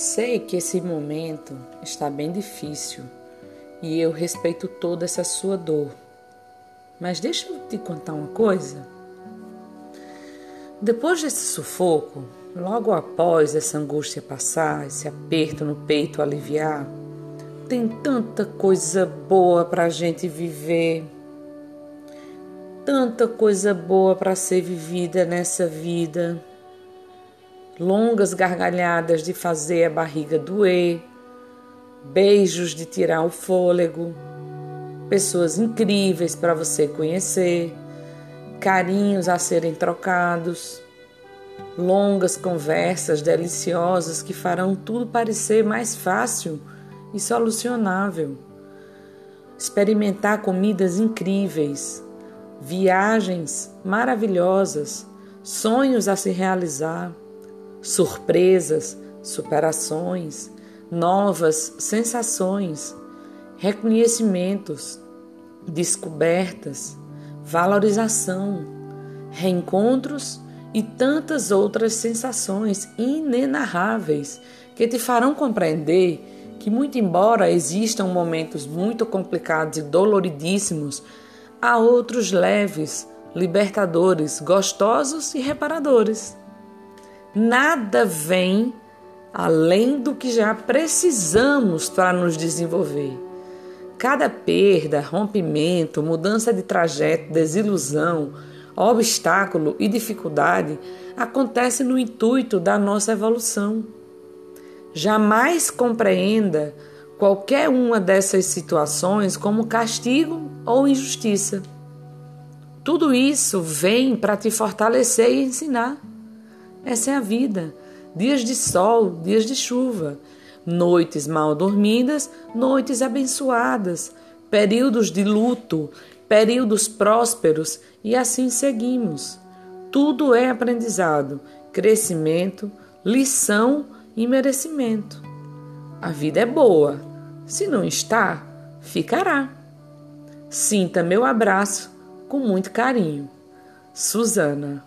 Sei que esse momento está bem difícil e eu respeito toda essa sua dor. Mas deixa eu te contar uma coisa. Depois desse sufoco, logo após essa angústia passar, esse aperto no peito aliviar, tem tanta coisa boa para a gente viver, tanta coisa boa para ser vivida nessa vida longas gargalhadas de fazer a barriga doer, beijos de tirar o fôlego, pessoas incríveis para você conhecer, carinhos a serem trocados, longas conversas deliciosas que farão tudo parecer mais fácil e solucionável. Experimentar comidas incríveis, viagens maravilhosas, sonhos a se realizar surpresas, superações, novas sensações, reconhecimentos, descobertas, valorização, reencontros e tantas outras sensações inenarráveis que te farão compreender que, muito embora existam momentos muito complicados e doloridíssimos, há outros leves, libertadores, gostosos e reparadores. Nada vem além do que já precisamos para nos desenvolver. Cada perda, rompimento, mudança de trajeto, desilusão, obstáculo e dificuldade acontece no intuito da nossa evolução. Jamais compreenda qualquer uma dessas situações como castigo ou injustiça. Tudo isso vem para te fortalecer e ensinar. Essa é a vida. Dias de sol, dias de chuva, noites mal dormidas, noites abençoadas, períodos de luto, períodos prósperos e assim seguimos. Tudo é aprendizado, crescimento, lição e merecimento. A vida é boa. Se não está, ficará. Sinta meu abraço com muito carinho. Susana